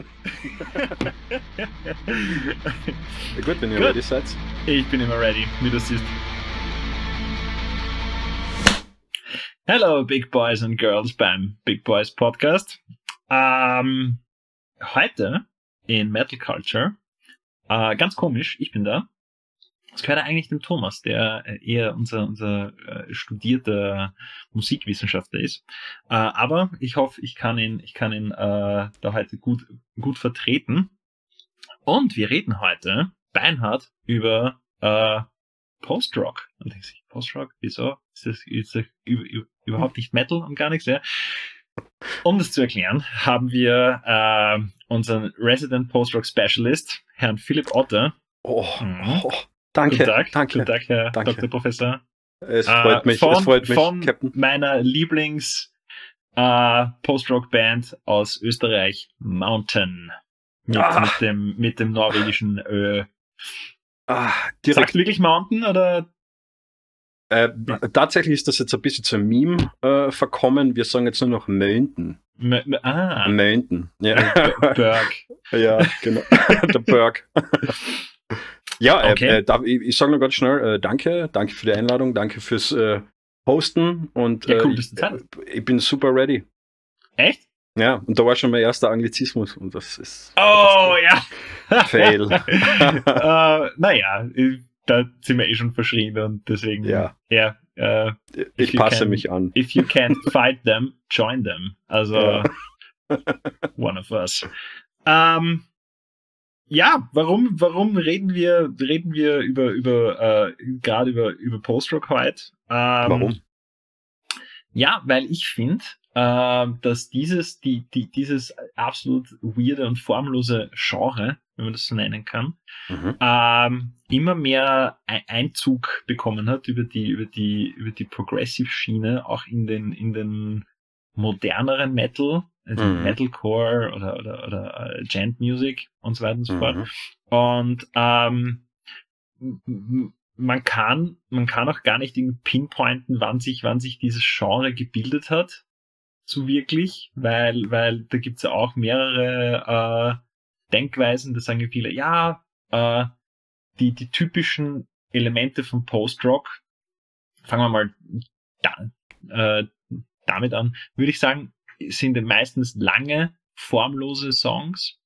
ja, gut, wenn ihr Gut. ready seid. Ich bin immer ready, wie du siehst. Hello, Big Boys and Girls beim Big Boys Podcast. Ähm, heute in Metal Culture, äh, ganz komisch, ich bin da. Das gehört eigentlich dem Thomas, der äh, eher unser, unser äh, studierter Musikwissenschaftler ist. Äh, aber ich hoffe, ich kann ihn, ich kann ihn äh, da heute gut, gut vertreten. Und wir reden heute beinhart über äh, Post-Rock. Und denkst du, Post-Rock, wieso? Ist das, ist das über, über, überhaupt nicht Metal und gar nichts, ja? Um das zu erklären, haben wir äh, unseren Resident Post-Rock Specialist, Herrn Philipp Otter. Oh, Mhm. oh, danke, Guten Tag, danke. Guten Tag, Herr Danke. Dr. Professor. Es Äh, freut mich, von, es freut mich, von Captain. meiner Lieblings äh, Post-Rock-Band aus Österreich, Mountain. Mit, Ah. mit, dem, mit dem norwegischen Ö. Ah, Sagst direkt, du wirklich Mountain oder? äh, tatsächlich ist das jetzt ein bisschen zum Meme äh, verkommen. Wir sagen jetzt nur noch Mountain. M M ah, Mountain. Ja, Berg. ja genau. Der Berg. ja, äh, Okay. äh, darf, ich, ich sage noch ganz schnell, äh, danke, danke für die Einladung, danke fürs äh, Hosten und Ja, cool, äh, ich, ich bin super ready. Echt? Ja, und da war schon mein erster Anglizismus und das ist Oh ja. Fail. äh, naja, da sind wir eh schon verschrien und deswegen. Ja. Ja. Äh, ich passe can- mich an. if you can't fight them, join them. Also one of us. Ähm, ja, warum, warum reden wir, reden wir über, über, äh, gerade über, über Post-Rock heute? Ähm, Warum? Ja, weil ich finde, äh, dass dieses, die, die, dieses absolut weirde und formlose Genre, wenn man das so nennen kann, Mhm. ähm, immer mehr Ei- Einzug bekommen hat über die, über die, über die Progressive-Schiene, auch in den, in den moderneren Metal, also Mhm. Metalcore oder, oder, oder äh, Gent Music und so weiter und so fort. Mhm. Und ähm, man kann, man kann auch gar nicht irgendwie pinpointen, wann sich, wann sich dieses Genre gebildet hat, so wirklich, weil, weil da gibt's ja auch mehrere äh, Denkweisen, da sagen ja viele, ja, äh, die, die typischen Elemente von Post-Rock, fangen wir mal da, äh, damit an, würde ich sagen, sind ja meistens lange, formlose Songs,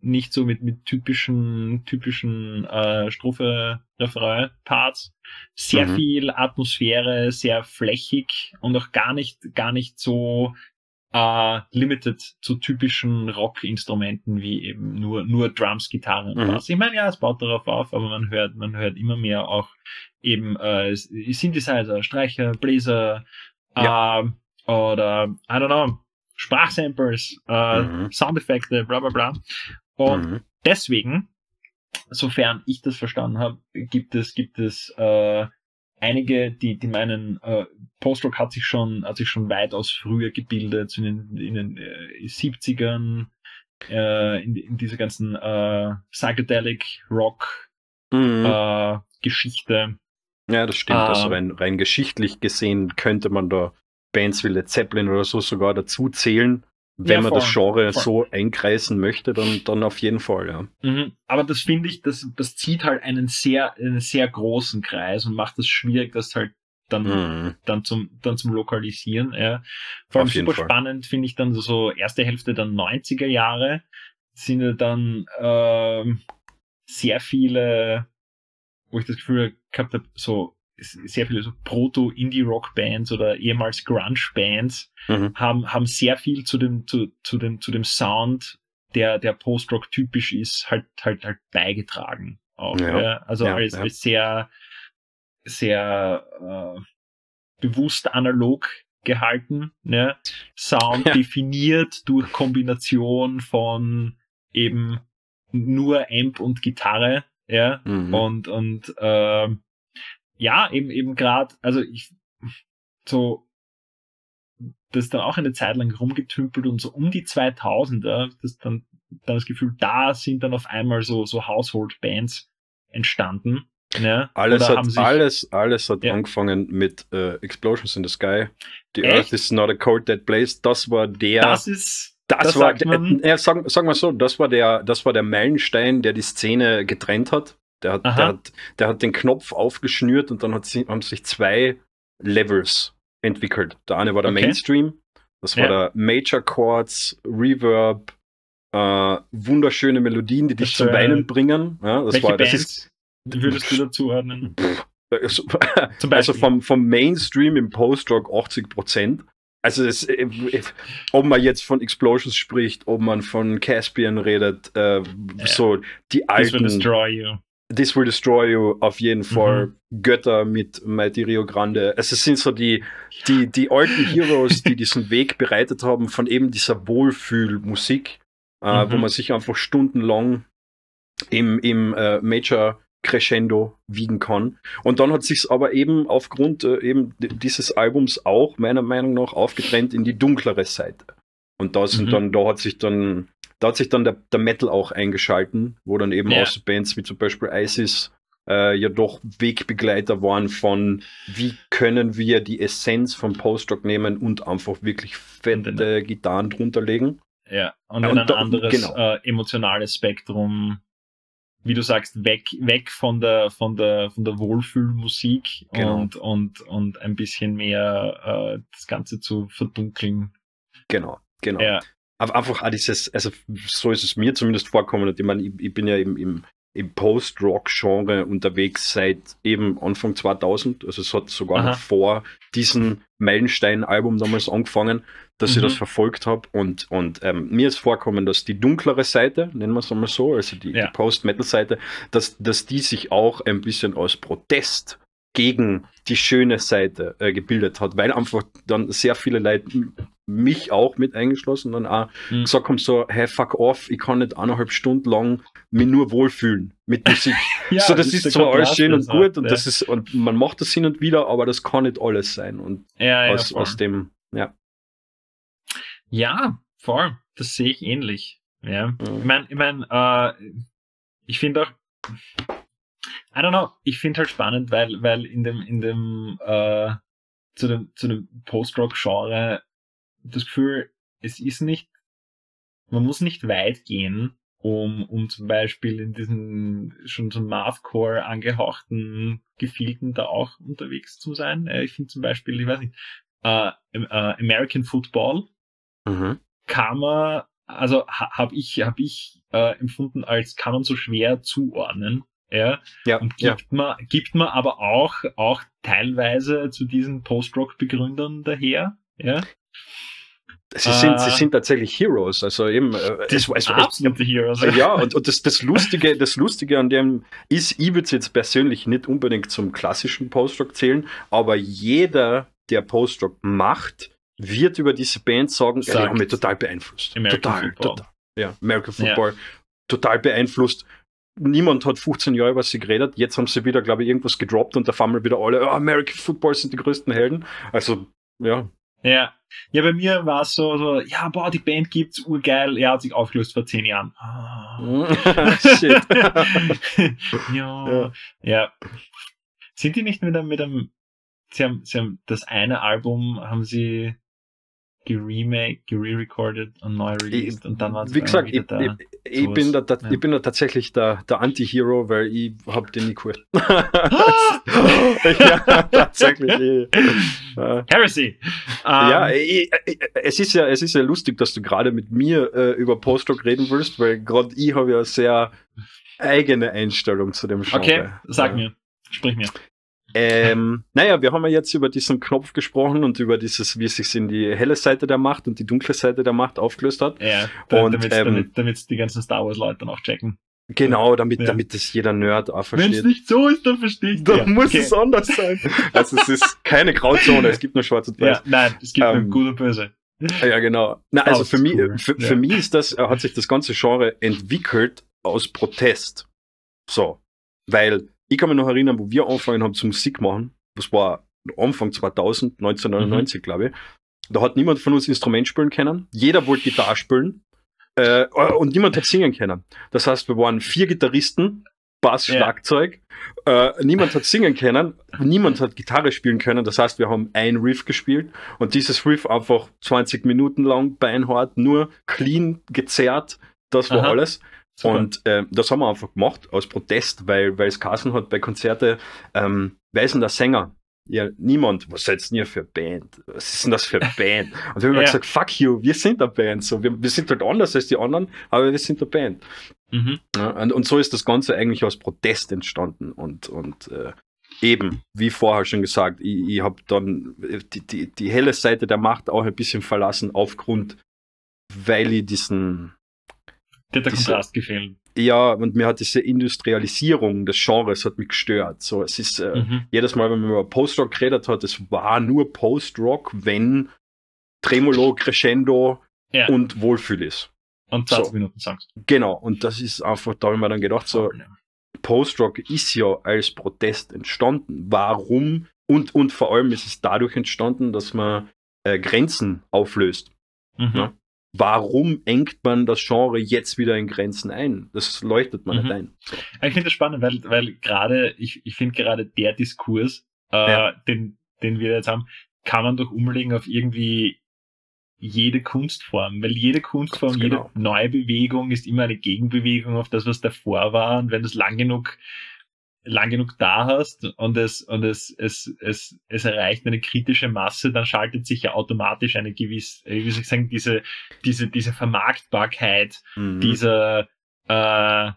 nicht so mit, mit typischen, typischen äh, Strophe, Refrain, Parts. Sehr Mhm. viel Atmosphäre, sehr flächig und auch gar nicht, gar nicht so äh, limited zu typischen Rock-Instrumenten wie eben nur, nur Drums, Gitarre und Mhm. Bass. Ich meine, ja, es baut darauf auf, aber man hört, man hört immer mehr auch eben äh, Synthesizer, Streicher, Bläser, äh, oder, I don't know, Sprachsamples, äh, Mhm. Soundeffekte, bla bla bla. Und Mhm. deswegen, sofern ich das verstanden habe, gibt es, gibt es äh, einige, die, die meinen, äh, Post-Rock hat sich schon, hat sich schon weitaus früher gebildet, in den, in den äh, 70ern, äh, in, in dieser ganzen äh, Psychedelic Rock Mhm. äh, Geschichte. Ja, das stimmt. also Ähm, rein, rein geschichtlich gesehen könnte man da Bands wie Led Zeppelin oder so sogar dazu zählen. Wenn Ja, man das Genre voll. so einkreisen möchte, dann, dann auf jeden Fall, ja. Mhm. Aber das finde ich, das, das zieht halt einen sehr, einen sehr großen Kreis und macht es schwierig, das halt dann, Mhm. dann zum, dann zum Lokalisieren, ja. Vor allem super Fall. spannend finde ich dann so erste Hälfte der 90er Jahre sind ja dann, ähm, sehr viele, wo ich das Gefühl gehabt habe, so, sehr viele so Proto-Indie-Rock-Bands oder ehemals Grunge-Bands Mhm. haben, haben sehr viel zu dem, zu, zu dem, zu dem Sound, der, der Post-Rock typisch ist, halt, halt, halt beigetragen. Auch, Ja. ja. Also Ja, als, als sehr, sehr äh, bewusst analog gehalten, ne? Sound definiert durch Kombination von eben nur Amp und Gitarre, ja, Mhm. und, und ähm, ja, eben, eben gerade, also ich so das ist dann auch eine Zeit lang rumgetümpelt und so um die 2000er, das dann, dann das Gefühl, da sind dann auf einmal so, so Household-Bands entstanden. Ne? Alles Oder haben hat, sich- alles, alles hat Ja. angefangen mit äh, Explosions in the Sky. The Echt? Earth is not a cold dead place. Das war der, das ist, Das, Das war, man- äh, sagen, sagen wir so, das war der, das war der Meilenstein, der die Szene getrennt hat. Der hat, der hat, der hat den Knopf aufgeschnürt und dann hat haben sich zwei Levels entwickelt. Der eine war der Okay. Mainstream, das war Ja. der Major Chords, Reverb, äh, wunderschöne Melodien, die dich Das, zum äh, Weinen bringen. Ja, das Welche war, das Bands ist, würdest du dazu ordnen? also, also vom, vom Mainstream im Post-Rock 80 Prozent. Also es, äh, äh, ob man jetzt von Explosions spricht, ob man von Caspian redet, äh, so die This will alten destroy you. This Will Destroy You auf jeden Mhm. Fall, Götter mit Mighty Rio Grande. Also es sind so die, die, die alten Heroes, die diesen Weg bereitet haben von eben dieser Wohlfühlmusik, äh, Mhm. wo man sich einfach stundenlang im, im äh, Major Crescendo wiegen kann. Und dann hat sich's aber eben aufgrund äh, eben dieses Albums auch meiner Meinung nach aufgetrennt in die dunklere Seite. Und da sind Mhm. dann, da hat sich dann, da hat sich dann der, der Metal auch eingeschalten, wo dann eben Ja. auch so Bands wie zum Beispiel ISIS äh, ja doch Wegbegleiter waren von, wie können wir die Essenz vom Post-Rock nehmen und einfach wirklich fette Gitarren drunter legen. Ja, und Ja, und ein da- anderes genau. äh, emotionales Spektrum, wie du sagst, weg, weg von der, von der, von der Wohlfühlmusik Genau. und, und, und ein bisschen mehr äh, das Ganze zu verdunkeln. Genau, genau. Ja, einfach auch dieses, also so ist es mir zumindest vorkommen. Ich meine, ich, ich bin ja im, im, im Post-Rock-Genre unterwegs seit eben Anfang 2000. Also es hat sogar Aha. noch vor diesem Meilenstein-Album damals angefangen, dass ich Mhm. das verfolgt habe. Und, und ähm, mir ist vorkommen, dass die dunklere Seite, nennen wir es einmal so, also die, Ja. die Post-Metal-Seite, dass, dass die sich auch ein bisschen aus Protest gegen die schöne Seite äh, gebildet hat, weil einfach dann sehr viele Leute, mich auch mit eingeschlossen, dann auch Mhm. gesagt haben so, hey, fuck off, ich kann nicht eineinhalb Stunden lang mich nur wohlfühlen mit Musik. ja so, das ist der zwar alles schön und das gut hat, und ja. das ist, und man macht das hin und wieder, aber das kann nicht alles sein. Und ja, aus, aus dem, ja. ja, voll. Das sehe ich ähnlich. Ja. Mhm. Ich meine, ich, mein, äh, ich finde auch, I don't know, ich finde halt spannend, weil, weil in dem, in dem, äh, zu dem, zu dem Post-Rock-Genre das Gefühl, es ist nicht, man muss nicht weit gehen, um, um zum Beispiel in diesen schon so Mathcore angehauchten Gefilden da auch unterwegs zu sein. Äh, ich finde zum Beispiel, ich weiß nicht, äh, äh, American Football Mhm. kann man, also ha, habe ich, hab ich äh, empfunden als kann man so schwer zuordnen. Ja, Ja, und ja. gibt man, gibt man aber auch, auch teilweise zu diesen Post-Rock-Begründern daher. Ja, Sie, sind, Äh, sie sind tatsächlich Heroes. Also eben, äh, das es, es, absolute Heroes. ja, und, und das, das, Lustige, das Lustige an dem ist, ich würde es jetzt persönlich nicht unbedingt zum klassischen Post-Rock zählen, aber jeder, der Post-Rock macht, wird über diese Band sagen, ja, die Sagt haben mich total beeinflusst. American total, Football. total. Ja, American Football, total beeinflusst. Niemand hat 15 Jahre über sie geredet. Jetzt haben sie wieder, glaube ich, irgendwas gedroppt und da fahren wir wieder alle, oh, American Football sind die größten Helden. Also, ja. Ja. Ja, bei mir war es so, so, ja, boah, die Band gibt's, urgeil. Er hat sich aufgelöst vor zehn Jahren. Ah. Shit. ja. Ja. ja. Sind die nicht mit einem, mit einem, sie haben, sie haben das eine Album, haben sie geremake, gere-recorded und neu released und dann waren sie Wie gesagt, ich, da. ich, ich, bin da, da, Ja. ich bin da tatsächlich der, der Anti-Hero, weil ich hab den nie gehört. ja, tatsächlich. Ich, Heresy! ja, Ähm, ich, ich, es, ist ja, es ist ja lustig, dass du gerade mit mir äh, über Post-Rock reden willst, weil gerade ich habe ja sehr eigene Einstellung zu dem Genre. okay, sag ja. mir. Sprich mir. Ähm, naja, wir haben ja jetzt über diesen Knopf gesprochen und über dieses, wie es sich in die helle Seite der Macht und die dunkle Seite der Macht aufgelöst hat. Ja, da, Und, damit, ähm, damit, damit die ganzen Star Wars Leute dann auch checken. Genau, damit, Ja. damit das jeder Nerd auch Wenn es versteht. nicht so ist, dann verstehe ich Dann muss es okay. anders sein. Also es ist keine Grauzone, es gibt nur schwarz und weiß. Ja, nein, es gibt Ähm, nur gut und böse. Ja, genau. Na, also für mich, für, ja. für mich ist das, hat sich das ganze Genre entwickelt aus Protest. So. Weil ich kann mich noch erinnern, wo wir angefangen haben zu Musik machen, das war Anfang 2000, 1999, glaube ich. Da hat niemand von uns Instrument spielen können. Jeder wollte Gitarre spielen. Äh, und niemand hat singen können. Das heißt, wir waren vier Gitarristen, Bass, Ja. Schlagzeug. Äh, niemand hat singen können, niemand hat Gitarre spielen können. Das heißt, wir haben ein Riff gespielt und dieses Riff einfach 20 Minuten lang beinhart, nur clean gezerrt. Das war Aha. alles. Super. Und äh, das haben wir einfach gemacht aus Protest, weil, weil es Kassen hat bei Konzerte, ähm, wer ist denn der Sänger? Ja, niemand. Was seid ihr für Band? Was ist denn das für Band? Und wir haben Ja. gesagt, fuck you, wir sind eine Band. So, wir, wir sind halt anders als die anderen, aber wir sind eine Band. Mhm. Ja, und, und so ist das Ganze eigentlich aus Protest entstanden. Und, und äh, eben, wie vorher schon gesagt, ich, ich habe dann die, die, die helle Seite der Macht auch ein bisschen verlassen, aufgrund, weil ich diesen, der Kontrast gefehlt. ja, und mir hat diese Industrialisierung des Genres hat mich gestört. So, es ist äh, Mhm. jedes Mal, wenn man über Post-Rock geredet hat, es war nur Post-Rock, wenn Tremolo, Crescendo Ja. und Wohlfühl ist. Und 20 so. Minuten Songs. Genau, und das ist einfach, da habe ich mir dann gedacht, so, Post-Rock ist ja als Protest entstanden. Warum? Und, und vor allem ist es dadurch entstanden, dass man äh, Grenzen auflöst. Mhm. Ja. Warum engt man das Genre jetzt wieder in Grenzen ein? Das leuchtet man Mhm. nicht ein. So. Ich finde das spannend, weil, weil gerade, ich, ich finde gerade der Diskurs, äh, Ja. den, den wir jetzt haben, kann man doch umlegen auf irgendwie jede Kunstform, weil jede Kunstform, Ganz jede genau. neue Bewegung ist immer eine Gegenbewegung auf das, was davor war. Und wenn du es lang genug, lang genug da hast und es, und es, es, es, es erreicht eine kritische Masse, dann schaltet sich ja automatisch eine gewisse, äh, wie soll ich sagen, diese, diese, diese Vermarktbarkeit Mhm. dieser, äh,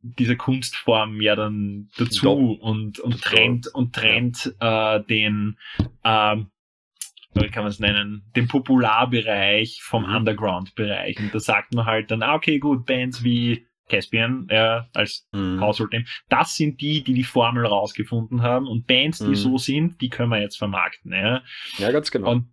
dieser Kunstform ja dann dazu Doch. und, und trennt und trennt äh, den, ähm, wie kann man es nennen, den Popularbereich vom Mhm. Underground-Bereich. Und da sagt man halt dann, ah, okay, gut, Bands wie Caspian, ja, als Mhm. Household Name, das sind die, die die Formel rausgefunden haben und Bands, die Mhm. so sind, die können wir jetzt vermarkten, ja. Ja, ganz genau. Und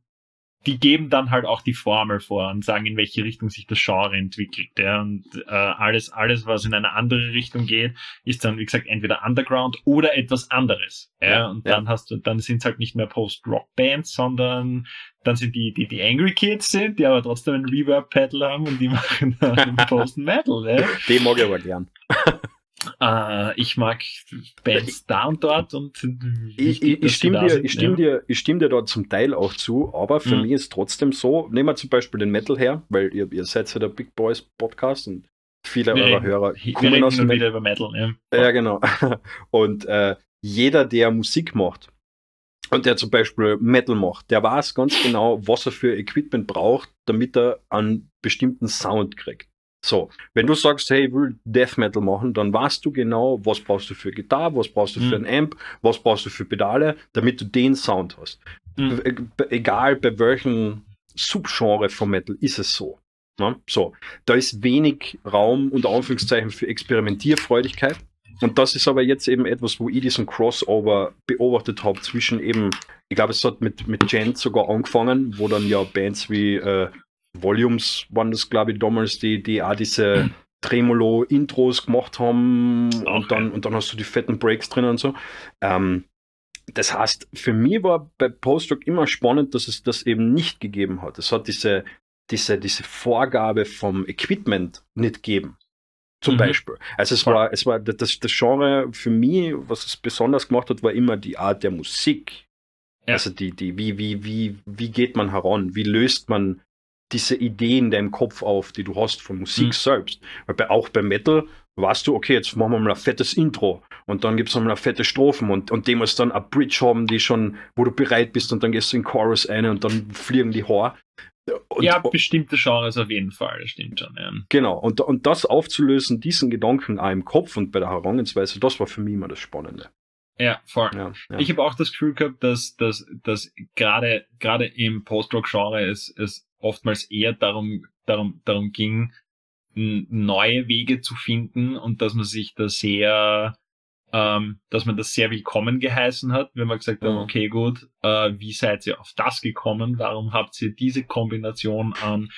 die geben dann halt auch die Formel vor und sagen, in welche Richtung sich das Genre entwickelt. Ja. Und äh, alles, alles, was in eine andere Richtung geht, ist dann, wie gesagt, entweder Underground oder etwas anderes. Ja. Ja, und ja. dann hast du, dann sind es halt nicht mehr Post-Rock-Bands, sondern dann sind die, die, die Angry Kids sind, die aber trotzdem einen Reverb-Pedal haben und die machen dann Post-Metal. Ja. Den mag ich aber gern. Äh, ich mag Bands da und dort und Ich, ich, ich, stimme dir, ich, stimme dir, ich stimme dir da zum Teil auch zu, aber für Mhm. mich ist trotzdem so, nehmen wir zum Beispiel den Metal her, weil ihr, ihr seid ja der Big Boys Podcast und viele Wir eurer reden- Hörer kommen aus dem wieder über Metal. Ja. Ja, genau. Und äh, jeder, der Musik macht und der zum Beispiel Metal macht, der weiß ganz genau, was er für Equipment braucht, damit er einen bestimmten Sound kriegt. So, wenn du sagst, hey, ich will Death Metal machen, dann weißt du genau, was brauchst du für Gitarre, was brauchst du für Mhm. ein Amp, was brauchst du für Pedale, damit du den Sound hast. Mhm. E- Egal bei welchem Subgenre von Metal ist es so. Ne? So, da ist wenig Raum unter Anführungszeichen für Experimentierfreudigkeit. Und das ist aber jetzt eben etwas, wo ich diesen Crossover beobachtet habe zwischen eben, ich glaube, es hat mit, mit Gent sogar angefangen, wo dann ja Bands wie äh, Volumes waren das, glaube ich, damals, die, die auch diese Tremolo-Intros gemacht haben Auch und dann, und dann hast du die fetten Breaks drin und so. Ähm, das heißt, für mich war bei Post-Rock immer spannend, dass es das eben nicht gegeben hat. Es hat diese, diese, diese Vorgabe vom Equipment nicht gegeben. Zum Mhm. Beispiel. Also es war, es war das, das Genre für mich, was es besonders gemacht hat, war immer die Art der Musik. Ja. Also die, die, wie, wie, wie, wie geht man heran? Wie löst man diese Ideen in deinem Kopf auf, die du hast von Musik Mhm. selbst? Weil bei, auch beim Metal weißt du, okay, jetzt machen wir mal ein fettes Intro und dann gibt es mal eine fette Strophen und, und dem muss dann eine Bridge haben, die schon, wo du bereit bist und dann gehst du in Chorus ein und dann fliegen die Haare. Und, ja, bestimmte Genres auf jeden Fall, das stimmt schon. Ja. Genau, und, und das aufzulösen, diesen Gedanken auch im Kopf und bei der Herangehensweise, das war für mich immer das Spannende. Ja, voll. Ja, ja. Ich habe auch das Gefühl gehabt, dass, dass, dass gerade, gerade im Post-Rock-Genre es, es oftmals eher darum, darum, darum ging, neue Wege zu finden und dass man sich da sehr, ähm, dass man das sehr willkommen geheißen hat, wenn man gesagt hat, Mhm. okay, gut, äh, wie seid ihr auf das gekommen? Warum habt ihr diese Kombination an?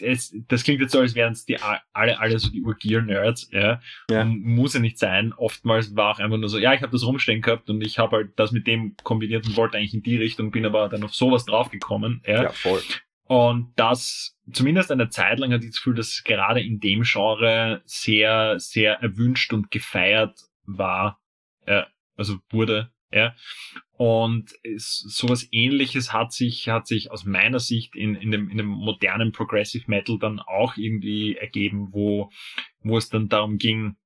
Es, das klingt jetzt so, als wären es die alle, alle so die Urgier-Nerds, ja. Ja. Muss ja nicht sein. Oftmals war auch einfach nur so, ja, ich habe das rumstehen gehabt und ich habe halt das mit dem kombiniert und wollte eigentlich in die Richtung, bin aber dann auf sowas draufgekommen. Ja. ja, voll. Und das, zumindest eine Zeit lang hatte ich das Gefühl, dass gerade in dem Genre sehr, sehr erwünscht und gefeiert war, äh, also wurde, ja. Und es, sowas ähnliches hat sich, hat sich aus meiner Sicht in, in, dem, in dem modernen Progressive Metal dann auch irgendwie ergeben, wo, wo es dann darum ging,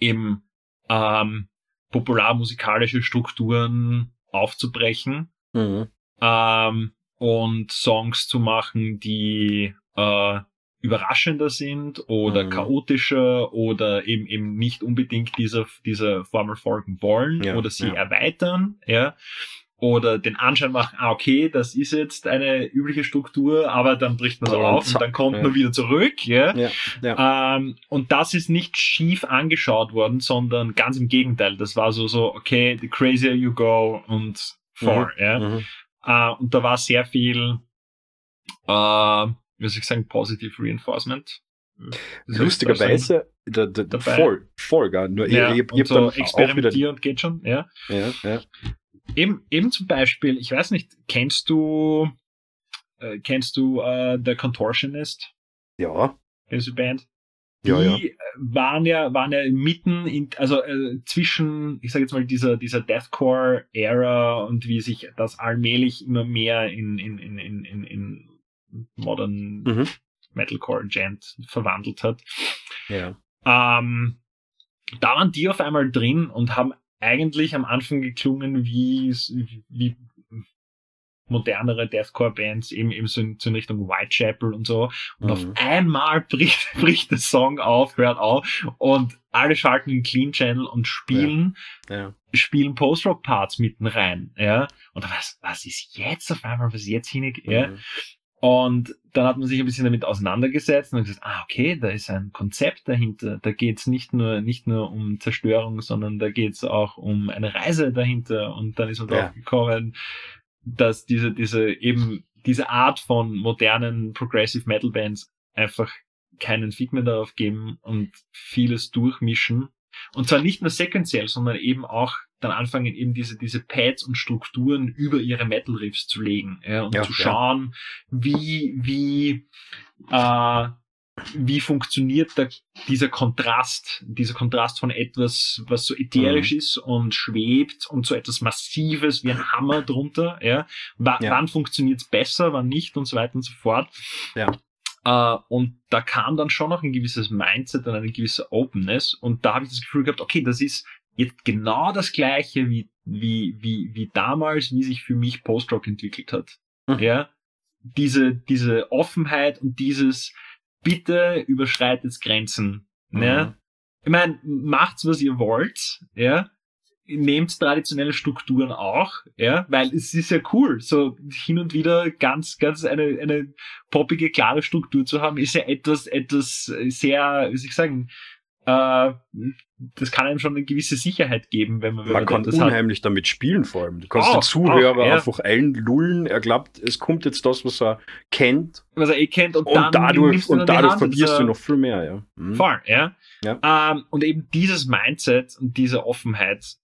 eben ähm, popularmusikalische Strukturen aufzubrechen mhm. ähm, und Songs zu machen, die äh, überraschender sind oder mhm. chaotischer oder eben eben nicht unbedingt dieser dieser Formel folgen wollen ja, oder sie ja. erweitern, ja. Oder den Anschein machen, ah, okay, das ist jetzt eine übliche Struktur, aber dann bricht man so oh, auf und dann kommt ja. man wieder zurück, ja. Ähm, und das ist nicht schief angeschaut worden, sondern ganz im Gegenteil. Das war so, so, okay, the crazier you go und for, mhm. ja. Mhm. Äh, und da war sehr viel, äh, wie soll ich sagen, Positive Reinforcement. Lustigerweise, da, da, voll, voll, gar. Nur ja, ihr, ihr, so experimentieren geht schon, ja. Ja, ja. Eben, eben zum Beispiel, ich weiß nicht, kennst du, äh, kennst du äh, The Contortionist? Ja. Kennst du Band? Die ja, ja. waren ja, waren ja mitten in, also äh, zwischen, ich sage jetzt mal, dieser, dieser Deathcore-Ära und wie sich das allmählich immer mehr in, in, in, in, in Modern mhm. Metalcore Gent verwandelt hat. Ja. Ähm, da waren die auf einmal drin und haben eigentlich am Anfang geklungen wie, wie modernere Deathcore-Bands, eben, eben so in, so in Richtung Whitechapel und so. Und mhm. auf einmal bricht, bricht der Song auf, hört auf und alle schalten den Clean Channel und spielen, ja. Ja. spielen Post-Rock-Parts mitten rein, ja. Und was, was ist jetzt auf einmal, was ist jetzt hinein, ja. Mhm. Und dann hat man sich ein bisschen damit auseinandergesetzt und gesagt, ah, okay, da ist ein Konzept dahinter. Da geht's nicht nur, nicht nur um Zerstörung, sondern da geht's auch um eine Reise dahinter. Und dann ist man ja. drauf gekommen, dass diese, diese, eben diese Art von modernen Progressive Metal Bands einfach keinen Fick mehr darauf geben und vieles durchmischen. Und zwar nicht nur sequenziell, sondern eben auch dann anfangen, eben diese, diese Pads und Strukturen über ihre Metal Riffs zu legen ja, und ja, zu schauen, ja. wie, wie, äh, wie funktioniert da dieser Kontrast, dieser Kontrast von etwas, was so ätherisch mhm. ist und schwebt und so etwas Massives wie ein Hammer drunter, ja. W ja. Wann funktioniert's besser, wann nicht und so weiter und so fort. Ja. Uh, und da kam dann schon noch ein gewisses Mindset und eine gewisse Openness. Und da habe ich das Gefühl gehabt, okay, das ist jetzt genau das gleiche wie, wie, wie, wie damals, wie sich für mich Post-Rock entwickelt hat. Mhm. Ja. Diese, diese Offenheit und dieses bitte überschreitet Grenzen. Ne? Mhm. Ich meine, macht's, was ihr wollt, ja. Nehmt traditionelle Strukturen auch, ja, weil es ist ja cool, so hin und wieder ganz, ganz eine, eine poppige, klare Struktur zu haben, ist ja etwas, etwas sehr, wie soll ich sagen, äh, das kann einem schon eine gewisse Sicherheit geben, wenn man, wenn man, man kann unheimlich hat. damit spielen vor allem. Du kannst auch, den Zuhörer auch, ja. einfach einlullen. Er glaubt, es kommt jetzt das, was er kennt. Was er eh kennt und, und dann dadurch, und dadurch verlierst du noch viel mehr, ja. Mhm. Voll, ja. ja. Ähm, und eben dieses Mindset und diese Offenheit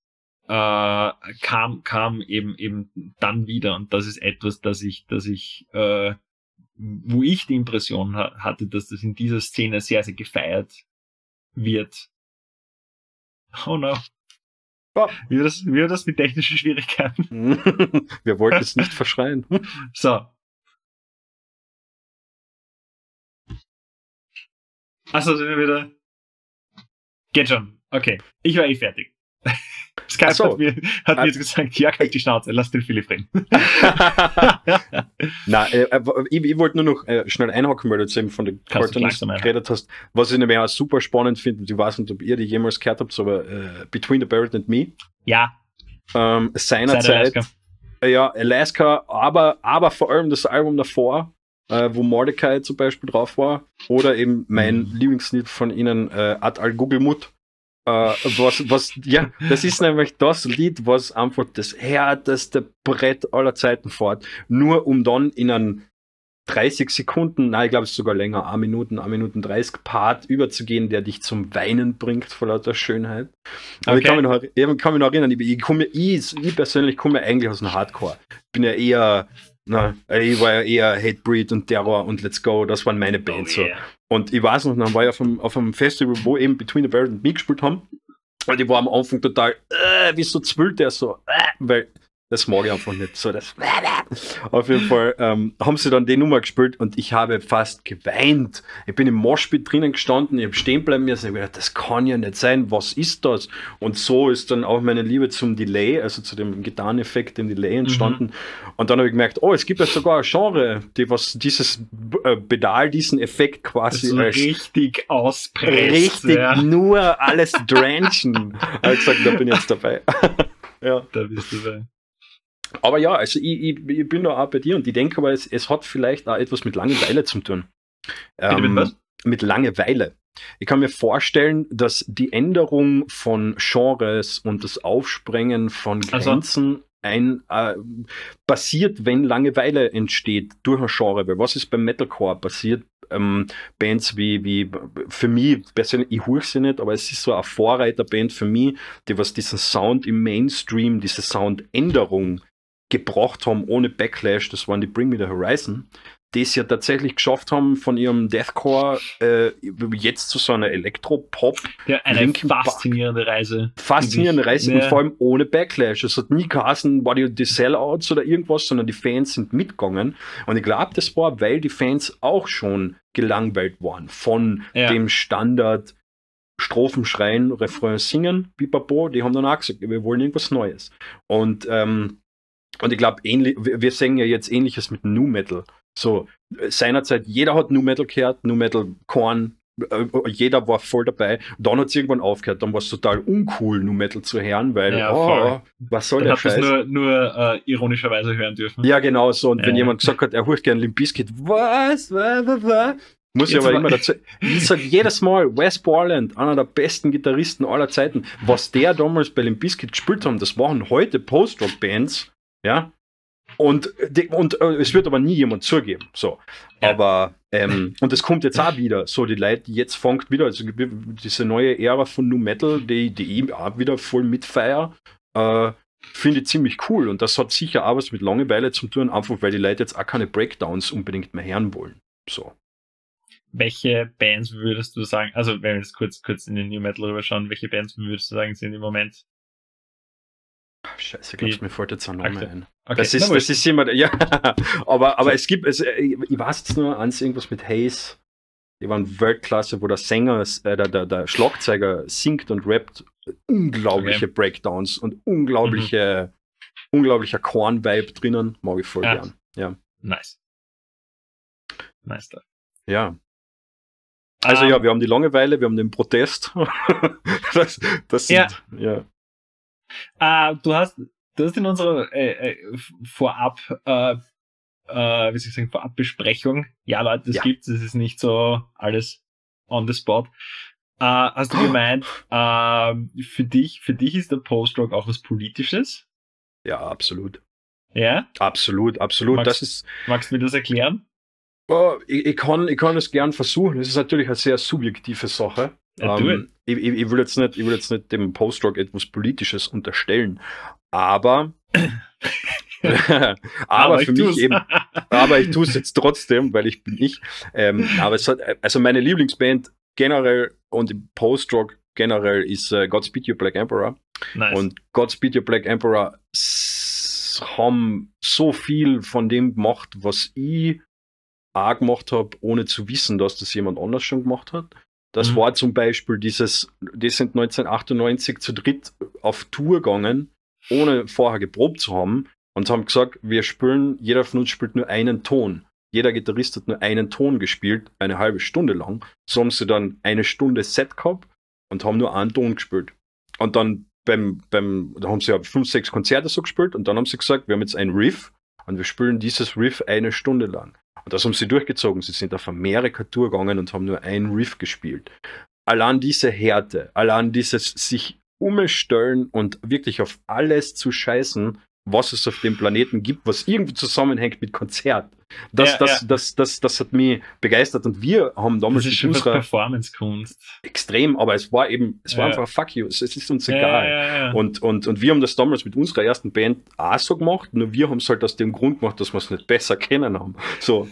äh, kam, kam eben, eben dann wieder. Und das ist etwas, das ich, das ich, äh, wo ich die Impression hatte, dass das in dieser Szene sehr, sehr gefeiert wird. Oh no. Oh. Wie, das, wie das mit technischen Schwierigkeiten? Wir wollten es nicht verschreien. So. Achso, sind wir wieder. Geht schon. Okay. Ich war eh fertig. Skype so. hat, mir, hat mir jetzt gesagt, ja, halt die Schnauze, lass den Philipp reden. Nein, äh, äh, ich, ich wollte nur noch äh, schnell einhaken, weil du jetzt eben von den Cartoons geredet hast. Was ich nämlich auch super spannend finde, ich weiß nicht, ob ihr die jemals gehört habt, aber äh, Between the Bird and Me. Ja. Ähm, seinerzeit. Alaska. Äh, ja, Alaska, aber, aber vor allem das Album davor, äh, wo Mordecai zum Beispiel drauf war. Oder eben mein mhm. Lieblingslied von ihnen, äh, Ad al Gugelmut. Uh, was, was, ja, das ist nämlich das Lied, was einfach das härteste Brett aller Zeiten fährt. Nur um dann in einen 30 Sekunden, nein, ich glaube es ist sogar länger, 1 Minuten, 1 Minuten 30 Part überzugehen, der dich zum Weinen bringt vor lauter Schönheit. Aber okay. ich, kann mich noch, ich kann mich noch erinnern, ich, ich, komme, ich, ich persönlich komme eigentlich aus dem Hardcore. Ich bin ja eher, na, ich war ja eher Hatebreed und Terror und Let's Go, das waren meine Bands. Oh, yeah. so. Und ich weiß noch, dann war ich auf einem, auf einem Festival, wo eben Between the Bird and Me gespielt haben. Und ich war am Anfang total, äh, wieso zwillt der so? Äh, weil das mag ich einfach nicht. So, das Auf jeden Fall ähm, haben sie dann die Nummer gespielt und ich habe fast geweint. Ich bin im Moshpit drinnen gestanden, ich habe stehen bleiben müssen. Ich habe gedacht, das kann ja nicht sein. Was ist das? Und so ist dann auch meine Liebe zum Delay, also zu dem Gitarreneffekt im Delay entstanden. Mhm. Und dann habe ich gemerkt, oh, es gibt ja sogar ein Genre, die was dieses äh, Pedal, diesen Effekt quasi also richtig auspresst. Richtig ja. nur alles drenchen. ich habe gesagt, da bin ich jetzt dabei. ja. Da bist du dabei. Aber ja, also ich, ich, ich, bin da auch bei dir und ich denke aber, es, es hat vielleicht auch etwas mit Langeweile zu tun. Ähm, mit, mit Langeweile. Ich kann mir vorstellen, dass die Änderung von Genres und das Aufsprengen von also Grenzen also. ein, äh, passiert, wenn Langeweile entsteht durch ein Genre. Weil was ist beim Metalcore passiert? Ähm, Bands wie, wie, für mich persönlich, ich höre sie nicht, aber es ist so eine Vorreiterband für mich, die was diesen Sound im Mainstream, diese Soundänderung gebracht haben ohne Backlash, das waren die Bring Me the Horizon, die es ja tatsächlich geschafft haben, von ihrem Deathcore äh, jetzt zu so einer Elektropop. Ja, eine Linkin faszinierende Park. Reise. Faszinierende Reise ja. und vor allem ohne Backlash. Es hat nie geheißen, war die, die Sellouts oder irgendwas, sondern die Fans sind mitgegangen. Und ich glaube, das war, weil die Fans auch schon gelangweilt waren von ja. dem Standard Strophen schreien, Refrain singen, Pipapo, die haben dann auch gesagt, wir wollen irgendwas Neues. Und ähm, und ich glaube, wir sehen ja jetzt ähnliches mit Nu Metal. So, seinerzeit, jeder hat Nu Metal gehört, Nu Metal, Korn, äh, jeder war voll dabei. Dann hat es irgendwann aufgehört, dann war es total uncool, Nu Metal zu hören, weil, ja, oh, was soll dann der Scheiß? nur, nur äh, ironischerweise hören dürfen. Ja, genau so. Und ja. wenn jemand gesagt hat, er hört gerne Limp Bizkit, was, was, was, was? Muss ich aber immer dazu. Ich sage jedes Mal, Wes Borland, einer der besten Gitarristen aller Zeiten, was der damals bei Limp Bizkit gespielt haben, das waren heute Post-Rock-Bands, ja. Und, und äh, es wird aber nie jemand zugeben. So. Ja. Aber, ähm, und es kommt jetzt auch wieder. So, die Leute, die jetzt fängt wieder, also diese neue Ära von Nu Metal, die, die ich auch wieder voll mitfeier, äh, finde ich ziemlich cool. Und das hat sicher auch was mit Langeweile zu tun, einfach weil die Leute jetzt auch keine Breakdowns unbedingt mehr hören wollen. So. Welche Bands würdest du sagen, also wenn wir jetzt kurz, kurz in den New Metal rüber schauen, welche Bands würdest du sagen, sind im Moment Scheiße, du, mir fällt jetzt ein Name ein. Okay. Das, ist, das ist immer, ja, aber, aber es gibt, es, ich weiß jetzt nur eins, irgendwas mit Haze. Die waren Weltklasse, wo der Sänger, äh, der, der, der Schlagzeuger singt und rappt. Unglaubliche okay. Breakdowns und unglaubliche, mhm. unglaublicher Korn-Vibe drinnen. Mag ich voll ja. gern. Ja. Nice. Nice stuff. Ja. Also um, ja, ähm. wir haben die Langeweile, wir haben den Protest. das, das sind, ja. ja. Uh, du hast, du hast in unserer äh, äh, Vorab, äh, äh, wie soll ich sagen, Vorabbesprechung, ja Leute, das ja. gibt's, es ist nicht so alles on the spot. Äh, hast du gemeint, äh, für dich, für dich ist der Post-Rock auch was Politisches? Ja, absolut. Ja? Absolut, absolut. Magst, das ist, magst du mir das erklären? Oh, ich, ich, kann, ich kann es gern versuchen. Es ist natürlich eine sehr subjektive Sache. Ja, ähm, ich, ich, will jetzt nicht, ich will jetzt nicht dem Post-Rock etwas Politisches unterstellen, aber aber, aber für mich tu's. eben, aber ich tue es jetzt trotzdem, weil ich bin ich. Ähm, aber es hat, also meine Lieblingsband generell und Post-Rock generell ist äh, Godspeed Your Black Emperor. Nice. Und Godspeed Your Black Emperor haben so viel von dem gemacht, was ich auch gemacht habe, ohne zu wissen, dass das jemand anders schon gemacht hat. Das mhm. war zum Beispiel dieses, die sind 1998 zu dritt auf Tour gegangen, ohne vorher geprobt zu haben und haben gesagt, wir spielen, jeder von uns spielt nur einen Ton. Jeder Gitarrist hat nur einen Ton gespielt, eine halbe Stunde lang. So haben sie dann eine Stunde Set gehabt und haben nur einen Ton gespielt. Und dann beim, beim, da haben sie ja fünf, sechs Konzerte so gespielt und dann haben sie gesagt, wir haben jetzt ein Riff und wir spielen dieses Riff eine Stunde lang. Und das haben sie durchgezogen. Sie sind auf Amerika-Tour gegangen und haben nur ein Riff gespielt. Allein diese Härte, allein dieses sich umstellen und wirklich auf alles zu scheißen, was es auf dem Planeten gibt, was irgendwie zusammenhängt mit Konzert. Das, ja, das, ja. Das, das, das, hat mich begeistert und wir haben damals das ist mit unserer Performance-Kunst. Extrem, aber es war eben, es war ja. einfach fuck you, es, es ist uns egal. Und, und, und wir haben das damals mit unserer ersten Band auch so gemacht, nur wir haben es halt aus dem Grund gemacht, dass wir es nicht besser kennen haben. So.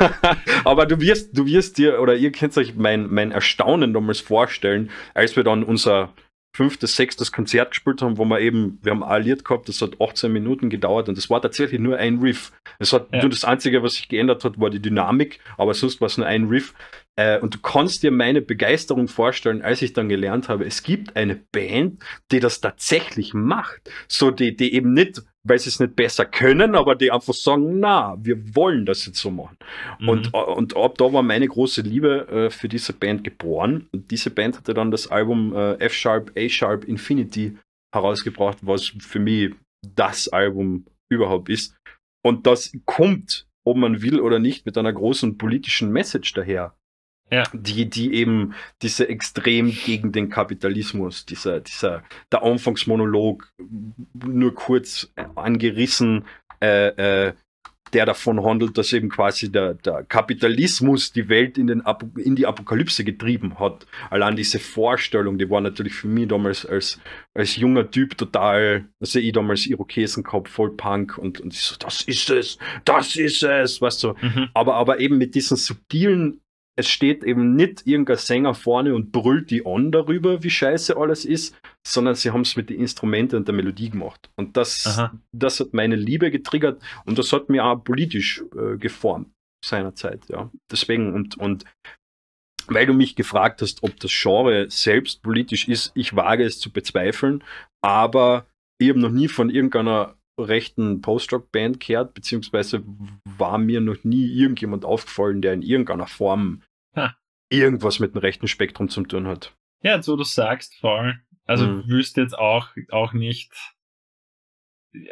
aber du wirst, du wirst dir, oder ihr könnt euch mein, mein Erstaunen damals vorstellen, als wir dann unser fünftes, sechstes Konzert gespielt haben, wo wir eben, wir haben ein Lied gehabt, das hat 18 Minuten gedauert und das war tatsächlich nur ein Riff. Es hat Ja. nur das Einzige, was sich geändert hat, war die Dynamik, aber sonst war es nur ein Riff. Äh, und du kannst dir meine Begeisterung vorstellen, als ich dann gelernt habe, es gibt eine Band, die das tatsächlich macht. So, die, die eben nicht, weil sie es nicht besser können, aber die einfach sagen, na, wir wollen das jetzt so machen. Mhm. Und, und ab da war meine große Liebe äh, für diese Band geboren. Und diese Band hatte dann das Album äh, F-Sharp, A-Sharp, Infinity herausgebracht, was für mich das Album überhaupt ist. Und das kommt, ob man will oder nicht, mit einer großen politischen Message daher. Ja. Die, die eben diese extrem gegen den Kapitalismus, dieser, dieser, der Anfangsmonolog, nur kurz angerissen, äh, äh, der davon handelt, dass eben quasi der, der Kapitalismus die Welt in, den Apo in die Apokalypse getrieben hat. Allein diese Vorstellung, die war natürlich für mich damals als, als junger Typ total, also ich damals Irokesen gehabt, voll Punk und, und ich so, das ist es, das ist es, weißt du. Mhm. Aber, aber eben mit diesen subtilen, es steht eben nicht irgendein Sänger vorne und brüllt die an darüber, wie scheiße alles ist, sondern sie haben es mit den Instrumenten und der Melodie gemacht. Und das, Aha. das hat meine Liebe getriggert und das hat mich auch politisch äh, geformt seinerzeit, ja. Deswegen und, und weil du mich gefragt hast, ob das Genre selbst politisch ist, ich wage es zu bezweifeln, aber ich habe noch nie von irgendeiner rechten Post-Rock-Band gehört, beziehungsweise war mir noch nie irgendjemand aufgefallen, der in irgendeiner Form. Irgendwas mit dem rechten Spektrum zu tun hat. Ja, wo du sagst, voll. Also Mhm. wüsste jetzt auch, auch nicht.